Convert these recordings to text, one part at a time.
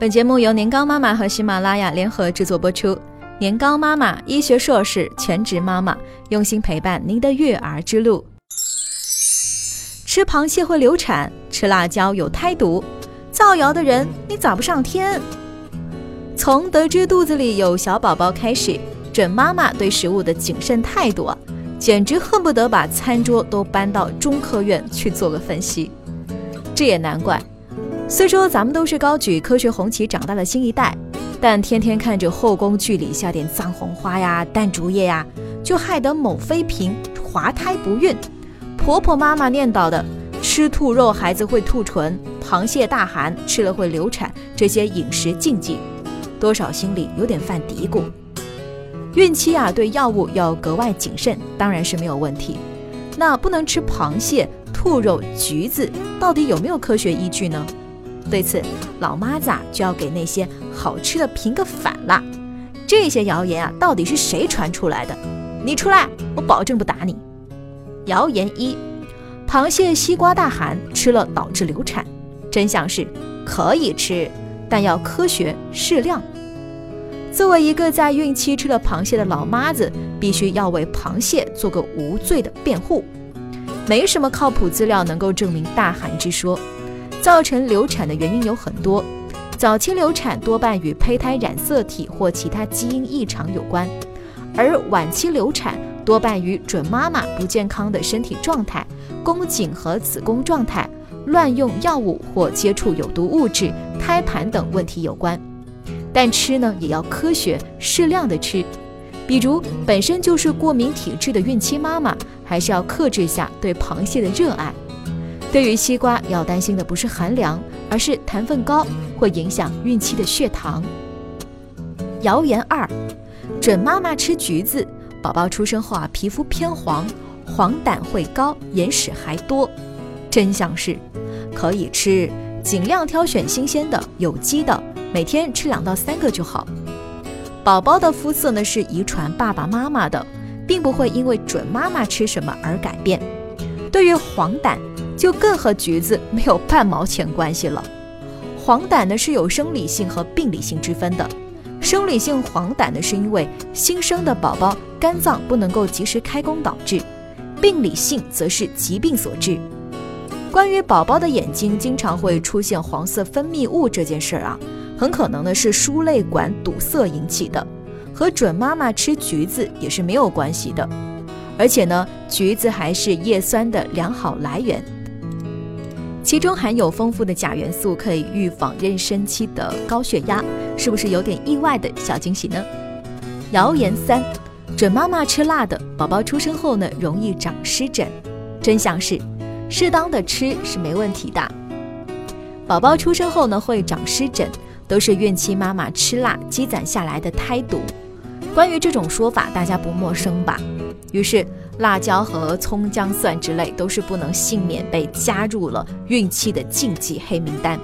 本节目由年糕妈妈和喜马拉雅联合制作播出。年糕妈妈，医学硕士，全职妈妈，用心陪伴您的育儿之路。吃螃蟹会流产，吃辣椒有胎毒，造谣的人你咋不上天？从得知肚子里有小宝宝开始，准妈妈对食物的谨慎态度，简直恨不得把餐桌都搬到中科院去做个分析。这也难怪。虽说咱们都是高举科学红旗长大的新一代，但天天看着后宫剧里下点藏红花呀、淡竹叶呀，就害得某妃嫔滑胎不孕。婆婆妈妈念叨的吃兔肉孩子会吐唇，螃蟹大寒吃了会流产，这些饮食禁忌，多少心里有点犯嘀咕。孕期啊，对药物要格外谨慎，当然是没有问题。那不能吃螃蟹、兔肉、橘子，到底有没有科学依据呢？对此，老妈子啊就要给那些好吃的评个反了。这些谣言啊，到底是谁传出来的？你出来，我保证不打你。谣言一：螃蟹、西瓜大寒吃了导致流产。真相是可以吃，但要科学适量。作为一个在孕期吃了螃蟹的老妈子，必须要为螃蟹做个无罪的辩护。没什么靠谱资料能够证明大寒之说。造成流产的原因有很多，早期流产多半与胚胎染色体或其他基因异常有关，而晚期流产多半与准妈妈不健康的身体状态、宫颈和子宫状态、乱用药物或接触有毒物质、胎盘等问题有关。但吃呢也要科学适量的吃，比如本身就是过敏体质的孕期妈妈，还是要克制下对螃蟹的热爱。对于西瓜，要担心的不是寒凉，而是糖分高，会影响孕期的血糖。谣言二：准妈妈吃橘子，宝宝出生后啊，皮肤偏黄，黄疸会高，眼屎还多。真相是，可以吃，尽量挑选新鲜的、有机的，每天吃两到三个就好。宝宝的肤色呢是遗传爸爸妈妈的，并不会因为准妈妈吃什么而改变。对于黄疸，就更和橘子没有半毛钱关系了。黄疸呢是有生理性和病理性之分的。生理性黄疸呢是因为新生的宝宝肝脏不能够及时开工导致，病理性则是疾病所致。关于宝宝的眼睛经常会出现黄色分泌物这件事儿啊，很可能呢是输泪管堵塞引起的，和准妈妈吃橘子也是没有关系的。而且呢，橘子还是叶酸的良好来源。其中含有丰富的钾元素，可以预防妊娠期的高血压，是不是有点意外的小惊喜呢？谣言三：准妈妈吃辣的，宝宝出生后呢容易长湿疹。真相是，适当的吃是没问题的。宝宝出生后呢会长湿疹，都是孕期妈妈吃辣积攒下来的胎毒。关于这种说法，大家不陌生吧？于是。辣椒和葱姜蒜之类都是不能幸免被加入了孕期的禁忌黑名单。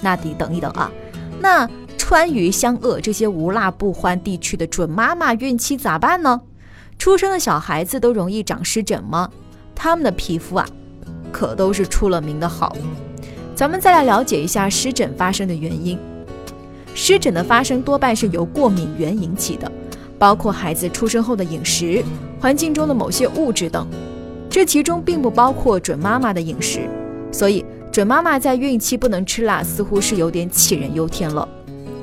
那得等一等啊，那川渝湘鄂这些无辣不欢地区的准妈妈孕期咋办呢？出生的小孩子都容易长湿疹吗？他们的皮肤啊，可都是出了名的好。咱们再来了解一下湿疹发生的原因。湿疹的发生多半是由过敏源引起的。包括孩子出生后的饮食、环境中的某些物质等，这其中并不包括准妈妈的饮食，所以准妈妈在孕期不能吃辣，似乎是有点杞人忧天了。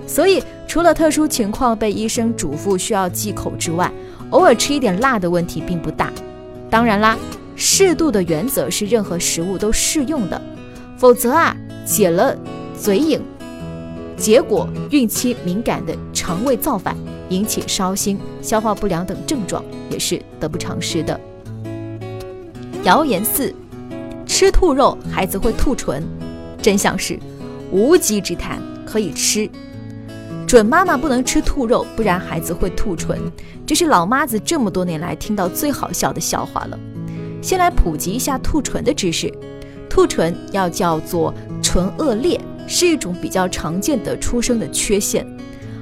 所以除了特殊情况被医生嘱咐需要忌口之外，偶尔吃一点辣的问题并不大。当然啦，适度的原则是任何食物都适用的，否则啊，解了嘴瘾，结果孕期敏感的肠胃造反。引起烧心、消化不良等症状也是得不偿失的。谣言四：吃兔肉孩子会吐唇。真相是无稽之谈，可以吃。准妈妈不能吃兔肉，不然孩子会吐唇。这是老妈子这么多年来听到最好笑的笑话了。先来普及一下吐唇的知识。吐唇要叫做唇腭裂，是一种比较常见的出生的缺陷。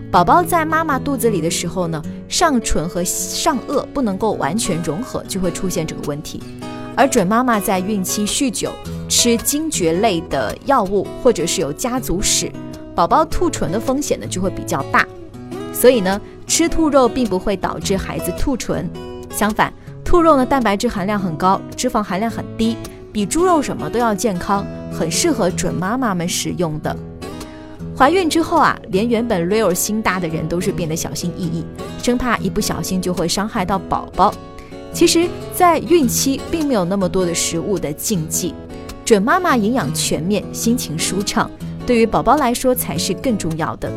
宝宝在妈妈肚子里的时候呢，上唇和上颚不能够完全融合，就会出现这个问题。而准妈妈在孕期酗酒、吃惊厥类的药物，或者是有家族史，宝宝吐唇的风险呢就会比较大。所以呢，吃兔肉并不会导致孩子兔唇，相反，兔肉呢蛋白质含量很高，脂肪含量很低，比猪肉什么都要健康，很适合准妈妈们食用的。怀孕之后啊，连原本 real 心大的人都是变得小心翼翼，生怕一不小心就会伤害到宝宝。其实，在孕期并没有那么多的食物的禁忌，准妈妈营养全面，心情舒畅，对于宝宝来说才是更重要的。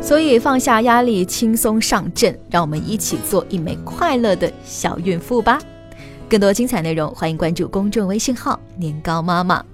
所以放下压力，轻松上阵，让我们一起做一枚快乐的小孕妇吧。更多精彩内容，欢迎关注公众微信号“年糕妈妈”。